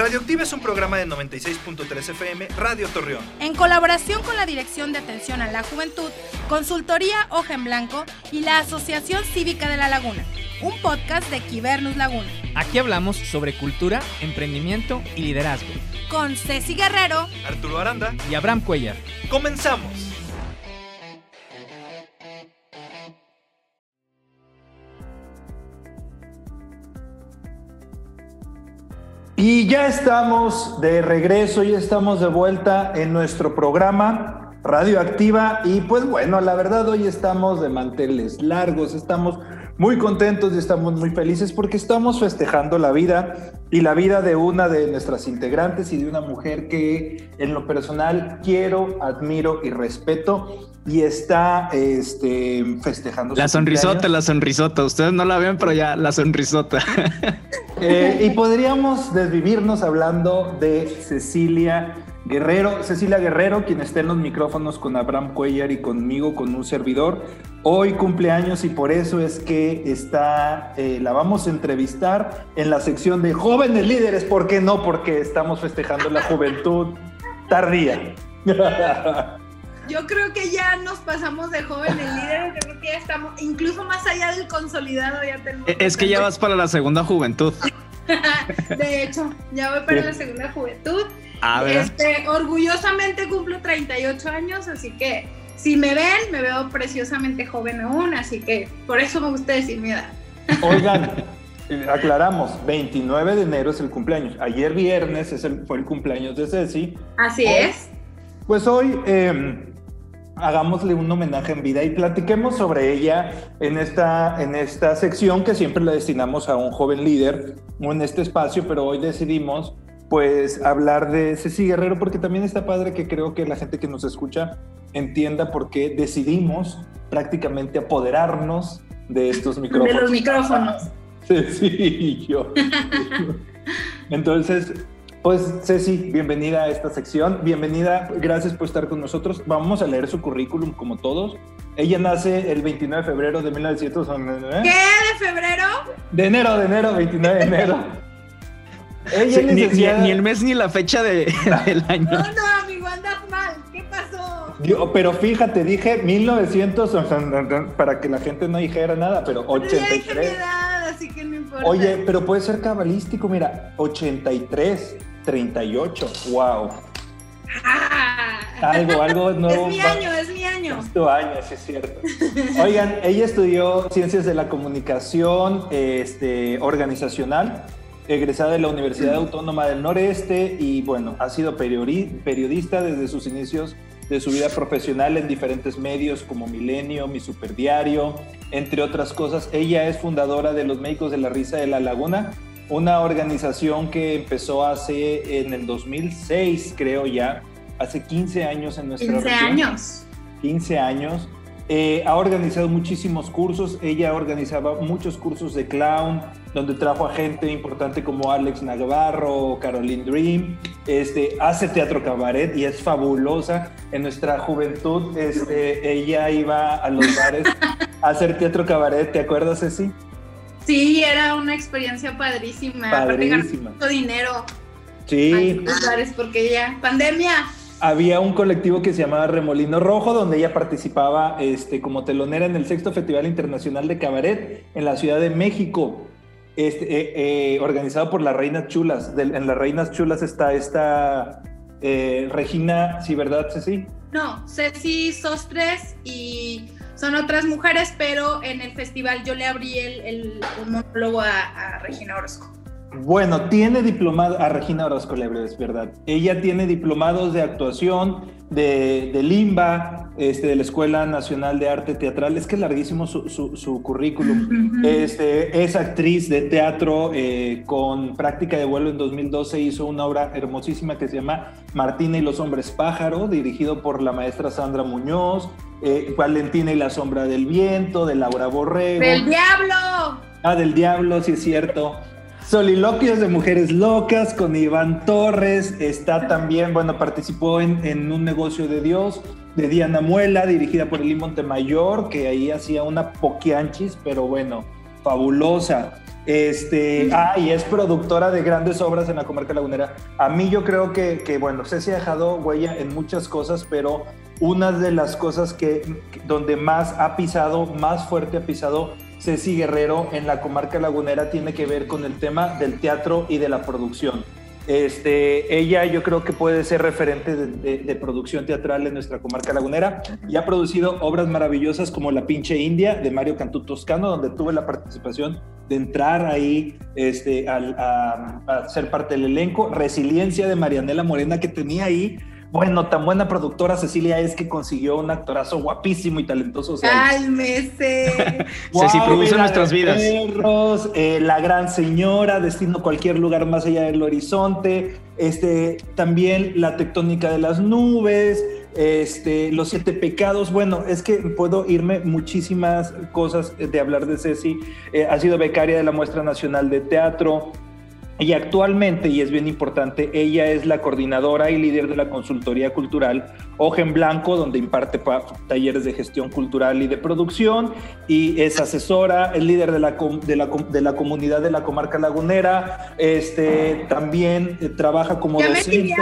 Radioactiva es un programa de 96.3 FM Radio Torreón. En colaboración con la Dirección de Atención a la Juventud, Consultoría Hoja en Blanco y la Asociación Cívica de la Laguna, un podcast de Quibernus Laguna. Aquí hablamos sobre cultura, emprendimiento y liderazgo. Con Ceci Guerrero, Arturo Aranda y Abraham Cuellar. ¡Comenzamos! Y ya estamos de regreso, ya estamos de vuelta en nuestro programa Radioactiva y pues bueno, la verdad hoy estamos de manteles largos, estamos muy contentos y estamos muy felices porque estamos festejando la vida y la vida de una de nuestras integrantes y de una mujer que en lo personal quiero, admiro y respeto y está este, festejando. La sonrisota, la sonrisota. Ustedes no la ven, pero ya la sonrisota. Eh, y podríamos desvivirnos hablando de Cecilia Guerrero, Cecilia Guerrero, quien está en los micrófonos con Abraham Cuellar y conmigo, con un servidor. Hoy cumpleaños y por eso es que está, eh, la vamos a entrevistar en la sección de jóvenes líderes. ¿Por qué no? Porque estamos festejando la juventud tardía. Yo creo que ya nos pasamos de jóvenes líderes, yo creo que ya estamos, incluso más allá del consolidado, ya tenemos. Es que ya vas para la segunda juventud. de hecho, ya voy para la segunda juventud. A ver. Este, orgullosamente cumplo 38 años, así que si me ven, me veo preciosamente joven aún, así que por eso me gusta decir mi edad. Oigan, eh, aclaramos, 29 de enero es el cumpleaños. Ayer viernes es el, fue el cumpleaños de Ceci. Así Hoy- es. Pues hoy eh, hagámosle un homenaje en vida y platiquemos sobre ella en esta, en esta sección que siempre la destinamos a un joven líder o en este espacio, pero hoy decidimos pues hablar de Ceci Guerrero porque también está padre que creo que la gente que nos escucha entienda por qué decidimos prácticamente apoderarnos de estos micrófonos. De los micrófonos. Ceci y yo. Entonces, pues Ceci, bienvenida a esta sección. Bienvenida, gracias por estar con nosotros. Vamos a leer su currículum como todos. Ella nace el 29 de febrero de 1900. ¿Qué de febrero? De enero, de enero, 29 de enero. Ella Sí, ni, ni- licenciada- ni el mes ni la fecha de- del año. No, no, amigo, andas mal. ¿Qué pasó? Yo- pero fíjate, dije 1900 para que la gente no dijera nada, pero Pero ya dije mi 83. edad, así que no importa. Oye, pero puede ser cabalístico, mira, 83, 38, wow. Ah. Algo, algo nuevo. Es mi año, es mi año. Es tu año, sí es cierto. Oigan, ella estudió Ciencias de la Comunicación este, Organizacional, egresada de la Universidad Autónoma del Noreste y bueno, ha sido periodi- periodista desde sus inicios de su vida profesional en diferentes medios como Milenio, Mi Superdiario, entre otras cosas. Ella es fundadora de los Médicos de la Risa de la Laguna, una organización que empezó hace en el 2006, creo ya, hace 15 años en nuestra 15 región. años. 15 años. Eh, ha organizado muchísimos cursos. Ella organizaba muchos cursos de clown, donde trajo a gente importante como Alex Navarro, Caroline Dream. Este, hace teatro cabaret y es fabulosa. En nuestra juventud, este, ella iba a los bares a hacer teatro cabaret. ¿Te acuerdas, Ceci? Sí, era una experiencia padrísima. Padrísima. mucho dinero Sí. bares porque ya, pandemia. Había un colectivo que se llamaba Remolino Rojo, donde ella participaba este, como telonera en el sexto Festival Internacional de Cabaret en la Ciudad de México, este, eh, eh, organizado por las Reinas Chulas. En las Reinas Chulas está esta eh, Regina, ¿sí, verdad, Ceci? No, Ceci Sostres y son otras mujeres, pero en el festival yo le abrí el, el, monólogo a, a Regina Orozco. Bueno, tiene diplomado, a Regina Orozco Lebre, es verdad. Ella tiene diplomados de actuación de, de Limba, este, de la Escuela Nacional de Arte Teatral. Es que es larguísimo su, su- su currículum. Este, es actriz de teatro eh, con práctica de vuelo en 2012. Hizo una obra hermosísima que se llama Martina y los hombres pájaro, dirigido por la maestra Sandra Muñoz. Eh, Valentina y la sombra del viento, de Laura Borrego. ¡Del diablo! Ah, del diablo, sí es cierto. Soliloquios de mujeres locas con Iván Torres. Está también, bueno, participó en, en Un negocio de Dios de Diana Muela, dirigida por Eli Montemayor, que ahí hacía una poquianchis, pero bueno, fabulosa. Este, ah, y es productora de grandes obras en la comarca lagunera. A mí yo creo que, que bueno, Ceci ha dejado huella en muchas cosas, pero una de las cosas que, donde más ha pisado, más fuerte ha pisado Ceci Guerrero en la comarca lagunera tiene que ver con el tema del teatro y de la producción. Este, ella yo creo que puede ser referente de, producción teatral en nuestra comarca lagunera y ha producido obras maravillosas como La pinche India de Mario Cantú Toscano, donde tuve la participación de entrar ahí este, a, a ser parte del elenco. Resiliencia de Marianela Morena que tenía ahí bueno, tan buena productora Cecilia es que consiguió un actorazo guapísimo y talentoso. Cálmese. Ceci produce nuestras vidas. Perros, eh, la gran señora, destino cualquier lugar más allá del horizonte. Este, también la tectónica de las nubes. Este, los siete pecados. Bueno, es que puedo irme muchísimas cosas de hablar de Ceci. Eh, ha sido becaria de la Muestra Nacional de Teatro. Y actualmente, y es bien importante, ella es la coordinadora y líder de la consultoría cultural Hoja en Blanco, donde imparte talleres de gestión cultural y de producción, y es asesora, es líder de la, de la, de la comunidad de la comarca lagunera, este, también eh, trabaja como docente.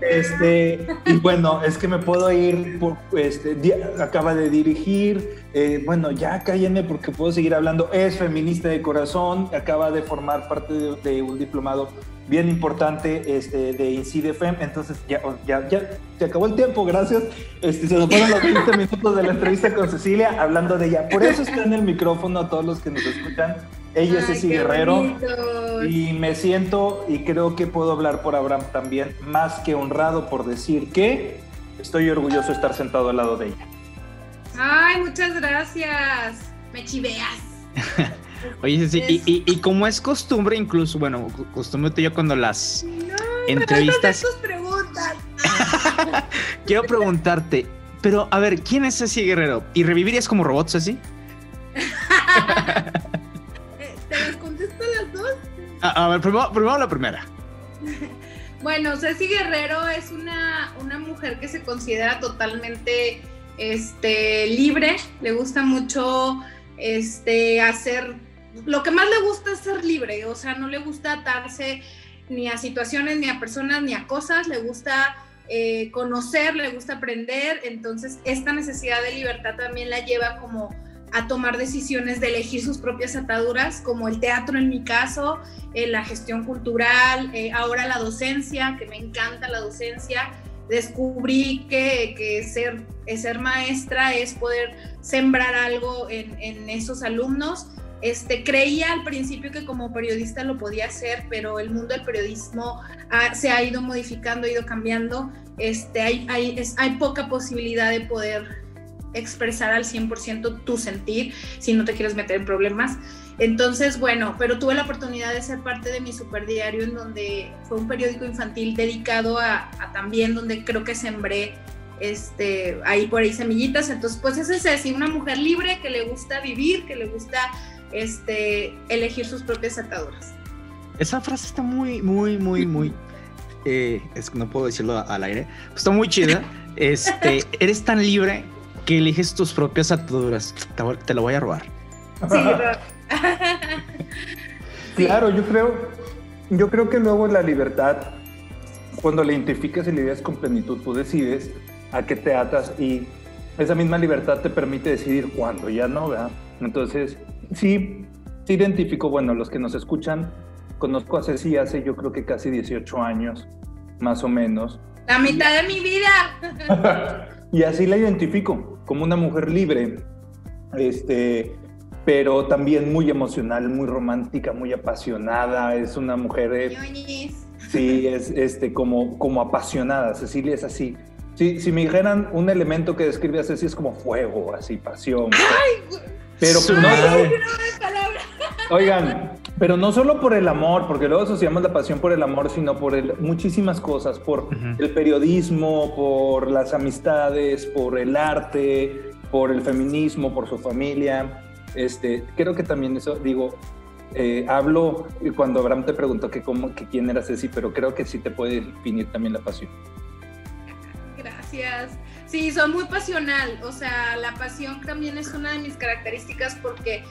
Este, y bueno, es que me puedo ir, por, este, acaba de dirigir, eh, bueno, ya cállenme porque puedo seguir hablando, es feminista de corazón, acaba de formar parte de, un diplomado bien importante este, de INCIDEFEM, entonces ya, ya, ya se acabó el tiempo, gracias. Este, se nos fueron los 20 minutos de la entrevista con Cecilia hablando de ella. Por eso está en el micrófono a todos los que nos escuchan. Ella es Ceci Guerrero y me siento y creo que puedo hablar por Abraham también, más que honrado por decir que estoy orgulloso de estar sentado al lado de ella. Ay, muchas gracias. Me chiveas. Oye, sí, y, y, como es costumbre, incluso, bueno, costumbre yo cuando las entrevistas. tus preguntas. Quiero preguntarte, pero a ver, ¿quién es Ceci Guerrero? ¿Y revivirías como robot, Ceci? Eh, ¿Te las contesto las dos? A, ver, primero, la primera. Bueno, Ceci Guerrero es una, una mujer que se considera totalmente este, libre, le gusta mucho este, hacer, lo que más le gusta es ser libre, o sea, no le gusta atarse ni a situaciones, ni a personas, ni a cosas, le gusta eh, conocer, le gusta aprender, entonces esta necesidad de libertad también la lleva como a tomar decisiones de elegir sus propias ataduras, como el teatro en mi caso, eh, la gestión cultural, eh, ahora la docencia, que me encanta la docencia, descubrí que, ser, ser maestra es poder sembrar algo en, esos alumnos. Este, creía al principio que como periodista lo podía hacer, pero el mundo del periodismo se ha ido modificando, ha ido cambiando. Este, hay, hay, hay poca posibilidad de poder expresar al 100% tu sentir si no te quieres meter en problemas. Entonces, bueno, pero tuve la oportunidad de ser parte de mi super diario en donde fue un periódico infantil dedicado a, también donde creo que sembré este, ahí por ahí semillitas. Entonces, pues esa es así, una mujer libre que le gusta vivir, que le gusta este, elegir sus propias ataduras. Esa frase está muy, muy, muy, muy, eh, es no puedo decirlo al aire, está muy chida. Este, eres tan libre que eliges tus propias ataduras. Te, lo voy a robar. Sí, Claro, yo creo, yo creo que luego la libertad, cuando la identificas y la ideas con plenitud, tú decides a qué te atas y esa misma libertad te permite decidir cuándo, ya no, ¿verdad? Entonces, sí, sí identifico, bueno, los que nos escuchan, conozco a Ceci hace yo creo que casi 18 años, más o menos. La mitad de mi vida. y así la identifico como una mujer libre, este, pero también muy emocional, muy romántica, muy apasionada. Es una mujer. Eh, sí, es este, como, como apasionada. Cecilia es así. Si, si me dijeran un elemento que describe a Ceci es como fuego, así, pasión. Ay, pero no, Oigan, pero no solo por el amor, porque luego asociamos la pasión por el amor, sino por muchísimas cosas, por el periodismo, por las amistades, por el arte, por el feminismo, por su familia. Este, creo que también eso, digo, eh, hablo cuando Abraham te preguntó que, cómo, que quién era Ceci, pero creo que sí te puede definir también la pasión. Gracias. Sí, soy muy pasional, o sea, la pasión también es una de mis características porque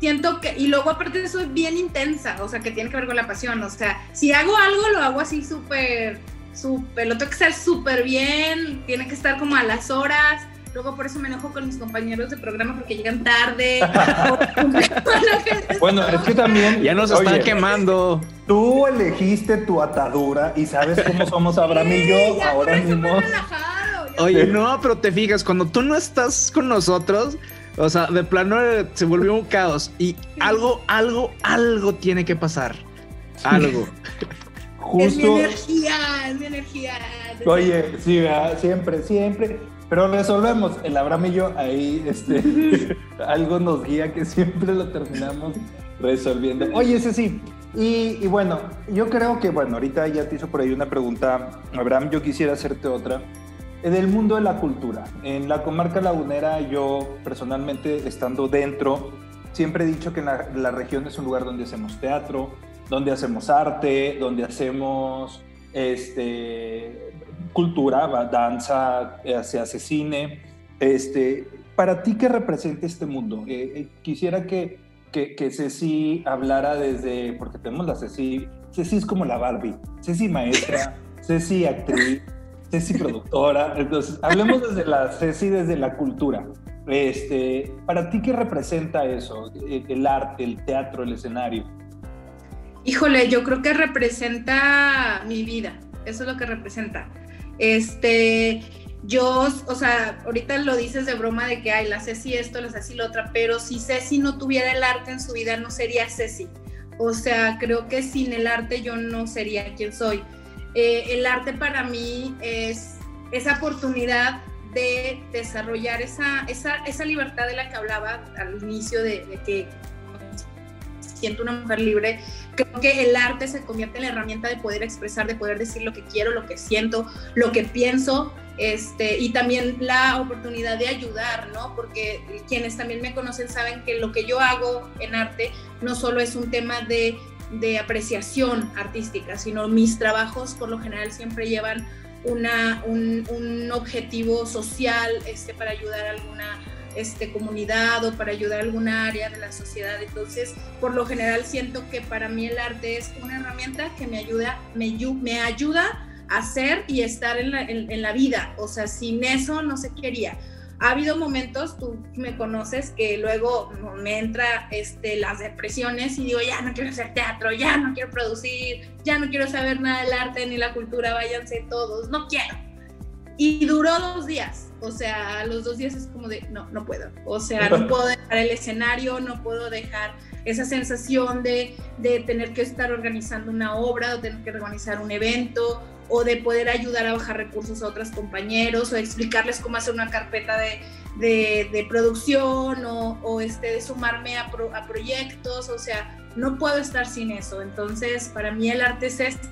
siento que, y luego aparte es bien intensa, o sea, que tiene que ver con la pasión, o sea, si hago algo, lo hago así súper, súper, lo tengo que hacer súper bien, tiene que estar como a las horas, luego por eso me enojo con mis compañeros de programa porque llegan tarde. bueno, es que también... Ya nos están quemando. Tú elegiste tu atadura y sabes cómo somos Abraham y yo ahora mismo. Oye, no, pero te fijas, cuando tú no estás con nosotros, o sea, de plano eh, se volvió un caos y algo, algo, algo tiene que pasar. Algo. Justo. Es mi energía, es mi energía. Oye, sí, siempre, siempre. Pero resolvemos, el Abraham y yo, ahí este, algo nos guía que siempre lo terminamos resolviendo. Oye, ese sí. Y, y, bueno, yo creo que, bueno, ahorita ya te hizo por ahí una pregunta, Abraham, yo quisiera hacerte otra. En el mundo de la cultura, en la comarca lagunera, yo personalmente estando dentro, siempre he dicho que la, región es un lugar donde hacemos teatro, donde hacemos arte, donde hacemos este, cultura, danza, eh, se hace cine. Este, para ti, ¿qué representa este mundo? Eh, eh, quisiera que, que, que, Ceci hablara desde, porque tenemos la Ceci, Ceci es como la Barbie, Ceci maestra, Ceci actriz, Ceci productora. Entonces, hablemos desde la Ceci, desde la cultura. Este, para ti, ¿qué representa eso? El arte, el teatro, el escenario. Híjole, yo creo que representa mi vida. Eso es lo que representa. Este, yo, o sea, ahorita lo dices de broma de que, ay, la Ceci esto, la Ceci lo otra, pero si Ceci no tuviera el arte en su vida, no sería Ceci. O sea, creo que sin el arte yo no sería quien soy. Eh, el arte para mí es esa oportunidad de desarrollar esa, esa, esa, libertad de la que hablaba al inicio de, de, que siento una mujer libre. Creo que el arte se convierte en la herramienta de poder expresar, de poder decir lo que quiero, lo que siento, lo que pienso, este, y también la oportunidad de ayudar, ¿no? Porque quienes también me conocen saben que lo que yo hago en arte no solo es un tema de de apreciación artística, sino mis trabajos por lo general siempre llevan una, un, un, objetivo social este, para ayudar a alguna este, comunidad o para ayudar a alguna área de la sociedad. Entonces, por lo general siento que para mí el arte es una herramienta que me ayuda, me, me ayuda a ser y estar en la, en, en la vida. O sea, sin eso no se quería ha habido momentos, tú me conoces, que luego me entra este, las depresiones y digo, ya no quiero hacer teatro, ya no quiero producir, ya no quiero saber nada del arte ni la cultura, váyanse todos, no quiero. Y duró dos días, o sea, los dos días es como de, no, no puedo, o sea, no puedo dejar el escenario, no puedo dejar esa sensación de, de tener que estar organizando una obra o tener que organizar un evento o de poder ayudar a bajar recursos a otros compañeros o explicarles cómo hacer una carpeta de, de, producción o, o, este, de sumarme a, a, proyectos, o sea, no puedo estar sin eso. Entonces, para mí el arte es esto.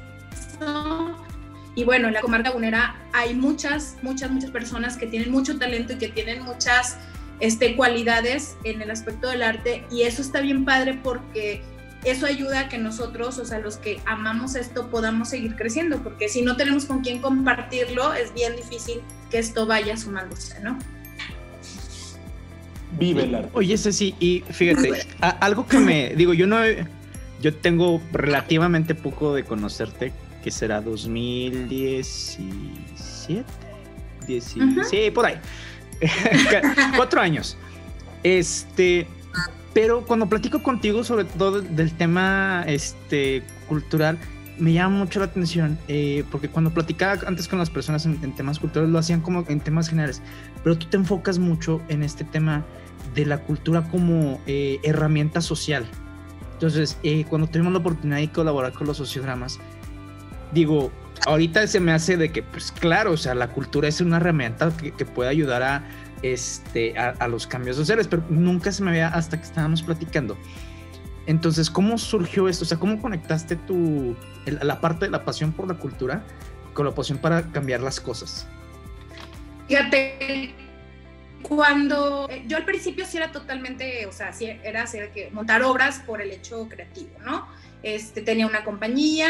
Y bueno, en la comarca lagunera hay muchas, muchas, muchas personas que tienen mucho talento y que tienen muchas este, cualidades en el aspecto del arte y eso está bien padre porque eso ayuda a que nosotros, o sea, los que amamos esto, podamos seguir creciendo, porque si no tenemos con quién compartirlo, es bien difícil que esto vaya sumándose, ¿no? Vive el arte. Oye, sí, y fíjate, algo que me digo, yo no, yo tengo relativamente poco de conocerte, que será 2017, sí, por ahí, cuatro años. Este, pero cuando platico contigo sobre todo del tema este, cultural, me llama mucho la atención, eh, porque cuando platicaba antes con las personas en, temas culturales, lo hacían como en temas generales, pero tú te enfocas mucho en este tema de la cultura como eh, herramienta social. Entonces, eh, cuando tuvimos la oportunidad de colaborar con los sociodramas, digo, ahorita se me hace de que, pues claro, o sea, la cultura es una herramienta que, que puede ayudar a, este, a, los cambios sociales, pero nunca se me veía hasta que estábamos platicando. Entonces, ¿cómo surgió esto? O sea, ¿cómo conectaste tu, la parte de la pasión por la cultura con la pasión para cambiar las cosas? Fíjate, cuando eh, yo al principio sí era totalmente, o sea, sí era hacer que montar obras por el hecho creativo, ¿no? Este, tenía una compañía,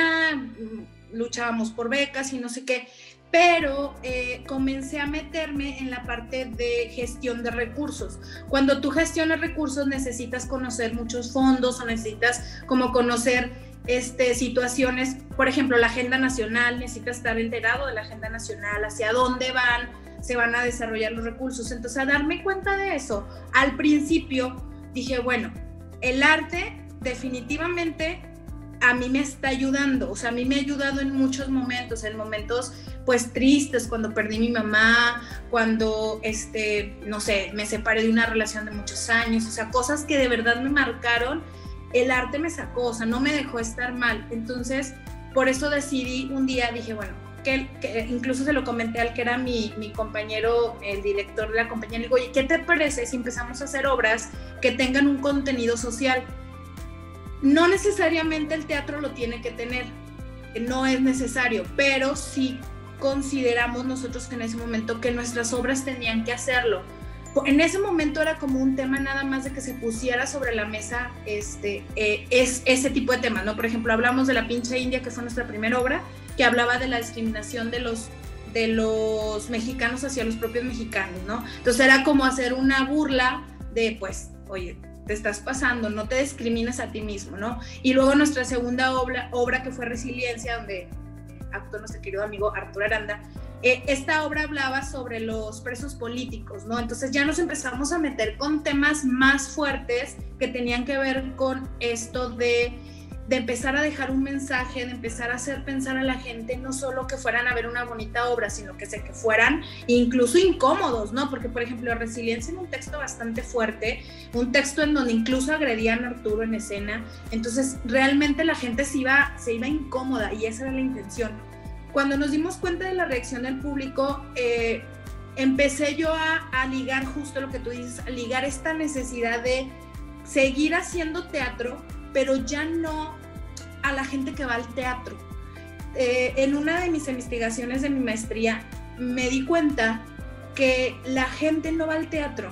luchábamos por becas y no sé qué, pero eh, comencé a meterme en la parte de gestión de recursos. Cuando tú gestionas recursos necesitas conocer muchos fondos o necesitas como conocer este, situaciones, por ejemplo, la agenda nacional, necesitas estar enterado de la agenda nacional, hacia dónde van, se van a desarrollar los recursos. Entonces, a darme cuenta de eso, al principio dije, bueno, el arte definitivamente a mí me está ayudando, o sea, a mí me ha ayudado en muchos momentos, en momentos pues tristes, cuando perdí mi mamá, cuando, este, no sé, me separé de una relación de muchos años, o sea, cosas que de verdad me marcaron, el arte me sacó, o sea, no me dejó estar mal. Entonces, por eso decidí un día, dije, bueno, que, incluso se lo comenté al que era mi, mi, compañero, el director de la compañía, le digo, oye, ¿qué te parece si empezamos a hacer obras que tengan un contenido social? No necesariamente el teatro lo tiene que tener, no es necesario, pero sí consideramos nosotros en ese momento que nuestras obras tenían que hacerlo. En ese momento era como un tema nada más de que se pusiera sobre la mesa este, eh, es, ese tipo de temas, ¿no? Por ejemplo, hablamos de La pincha india, que fue nuestra primera obra, que hablaba de la discriminación de los, de los mexicanos hacia los propios mexicanos, ¿no? Entonces era como hacer una burla de, pues, oye, te estás pasando, no te discrimines a ti mismo, ¿no? Y luego nuestra segunda obra, obra que fue Resiliencia, donde actuó nuestro querido amigo Arturo Aranda, eh, esta obra hablaba sobre los presos políticos, ¿no? Entonces ya nos empezamos a meter con temas más fuertes que tenían que ver con esto de de empezar a dejar un mensaje, de empezar a hacer pensar a la gente, no solo que fueran a ver una bonita obra, sino que, se, que fueran incluso incómodos, ¿no? Porque, por ejemplo, Resiliencia en un texto bastante fuerte, un texto en donde incluso agredían a Arturo en escena, entonces realmente la gente se iba, se iba incómoda y esa era la intención. Cuando nos dimos cuenta de la reacción del público, eh, empecé yo a, a ligar justo lo que tú dices, a ligar esta necesidad de seguir haciendo teatro, pero ya no a la gente que va al teatro. Eh, en una de mis investigaciones de mi maestría me di cuenta que la gente no va al teatro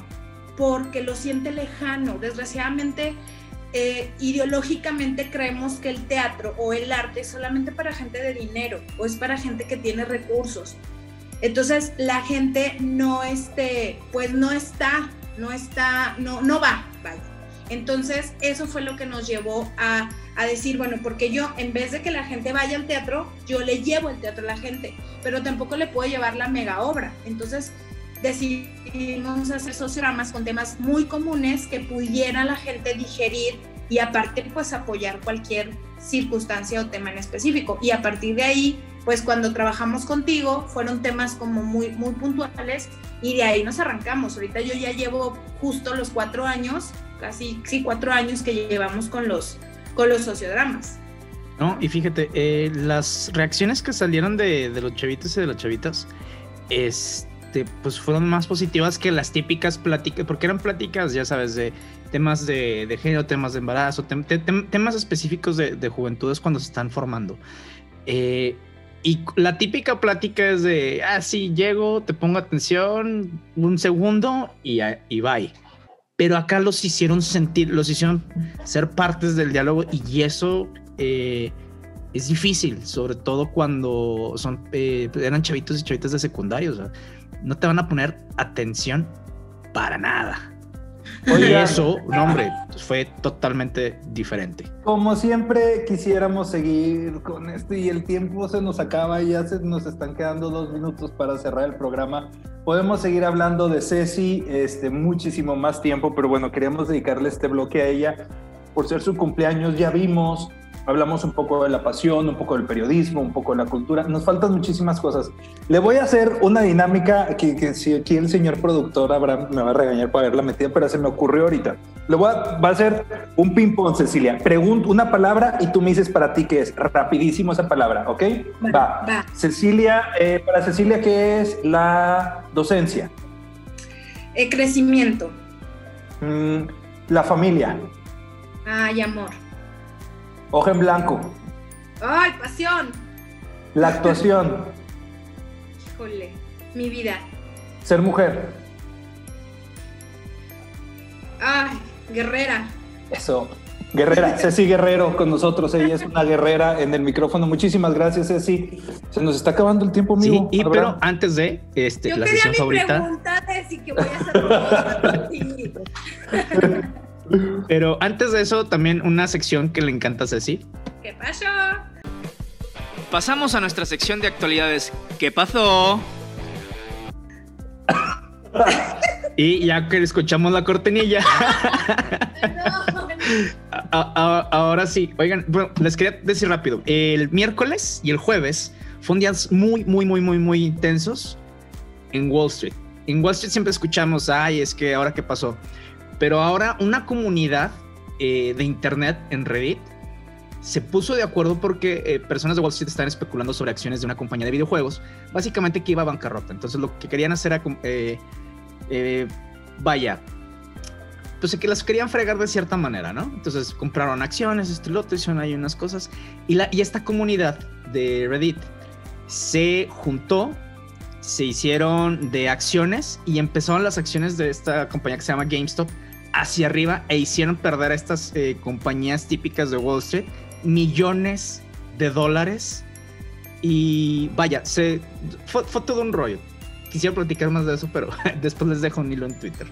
porque lo siente lejano. Desgraciadamente, eh, ideológicamente creemos que el teatro o el arte es solamente para gente de dinero o es para gente que tiene recursos. Entonces la gente no este, pues no está, no está, no, no va, vaya. Entonces, eso fue lo que nos llevó a, decir, bueno, porque yo, en vez de que la gente vaya al teatro, yo le llevo el teatro a la gente, pero tampoco le puedo llevar la mega obra. Entonces, decidimos hacer sociogramas con temas muy comunes que pudiera la gente digerir y aparte, pues apoyar cualquier circunstancia o tema en específico. Y a partir de ahí, pues cuando trabajamos contigo, fueron temas como muy, muy puntuales y de ahí nos arrancamos. Ahorita yo ya llevo justo los cuatro años casi sí, cuatro años que llevamos con los, con los sociodramas. No, y fíjate, eh, las reacciones que salieron de, de, los chavitos y de las chavitas, este, pues fueron más positivas que las típicas pláticas, porque eran pláticas, ya sabes, de temas de, de género, temas de embarazo, temas específicos de, de, juventudes cuando se están formando. Eh, y la típica plática es de, ah, sí, llego, te pongo atención, un segundo y, y bye pero acá los hicieron sentir, los hicieron ser partes del diálogo y eso eh, es difícil, sobre todo cuando son, eh, eran chavitos y chavitas de secundario, o sea, no te van a poner atención para nada. Y eso, no, hombre, fue totalmente diferente. Como siempre, quisiéramos seguir con esto y el tiempo se nos acaba y ya se nos están quedando dos minutos para cerrar el programa. Podemos seguir hablando de Ceci este, muchísimo más tiempo, pero bueno, queríamos dedicarle este bloque a ella por ser su cumpleaños. Ya vimos hablamos un poco de la pasión, un poco del periodismo, un poco de la cultura. Nos faltan muchísimas cosas. Le voy a hacer una dinámica que, si aquí el señor productor Abraham me va a regañar por haberla metida, pero se me ocurrió ahorita. Le voy a, va a hacer un ping-pong, Cecilia. Pregunto una palabra y tú me dices para ti qué es. Rapidísimo esa palabra, ¿ok? Va. va. Cecilia, eh, para Cecilia, ¿qué es la docencia? El crecimiento. Mm, la familia. Ay, amor. Hoja en blanco. ¡Ay, pasión! La actuación. Híjole, mi vida. Ser mujer. Ay, guerrera. Eso. Guerrera, Ceci Guerrero con nosotros, ella es una guerrera en el micrófono. Muchísimas gracias, Ceci. Se nos está acabando el tiempo, amigo. Sí, y, pero antes de este, Yo la quería sesión mi favorita. pregunta, Ceci, que voy a hacer Pero antes de eso, también una sección que le encanta a Ceci. ¿Qué pasó? Pasamos a nuestra sección de actualidades. ¿Qué pasó? Y ya que escuchamos la cortinilla, a- a- ahora sí. Oigan, bueno, les quería decir rápido. El miércoles y el jueves fueron días muy, muy, muy, muy, muy intensos en Wall Street. En Wall Street siempre escuchamos, ay, es que ahora qué pasó. Pero ahora una comunidad eh, de internet en Reddit se puso de acuerdo porque eh, personas de Wall Street estaban especulando sobre acciones de una compañía de videojuegos, básicamente que iba a bancarrota. Entonces lo que querían hacer era, eh, eh, vaya, pues que las querían fregar de cierta manera, ¿no? Entonces compraron acciones, esto y lo otro, hicieron ahí unas cosas. Y, la, y esta comunidad de Reddit se juntó, se hicieron de acciones y empezaron las acciones de esta compañía que se llama GameStop hacia arriba e hicieron perder a estas eh, compañías típicas de Wall Street millones de dólares. Y vaya, se, fue, fue todo un rollo. Quisiera platicar más de eso, pero después les dejo un hilo en Twitter.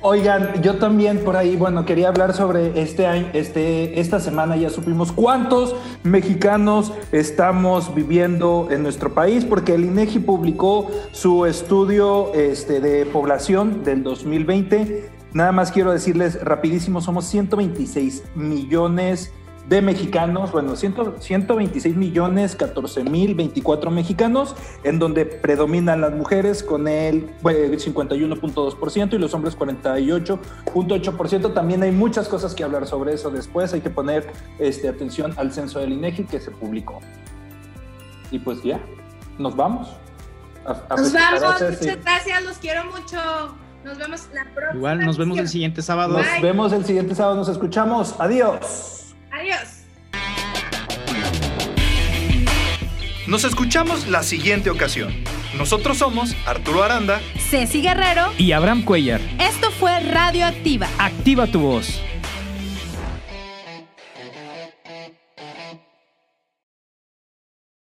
Oigan, yo también por ahí, bueno, quería hablar sobre este año, este, esta semana ya supimos cuántos mexicanos estamos viviendo en nuestro país, porque el INEGI publicó su estudio este, de población del 2020. Nada más quiero decirles rapidísimo, somos 126 millones de mexicanos, bueno, 100 126 millones 14 mil 24 mexicanos, en donde predominan las mujeres con el bueno, 51.2% y los hombres 48.8%. También hay muchas cosas que hablar sobre eso después, hay que poner este, atención al censo del INEGI que se publicó. Y pues ya, nos vamos. A- a Nos vamos, muchas gracias, los quiero mucho. Nos vemos la próxima. Igual nos vemos el siguiente sábado. Nos Bye. vemos el siguiente sábado, nos escuchamos. Adiós. Adiós. Nos escuchamos la siguiente ocasión. Nosotros somos Arturo Aranda Ceci Guerrero, Y Abraham Cuellar, esto fue Radio Activa. activa tu voz.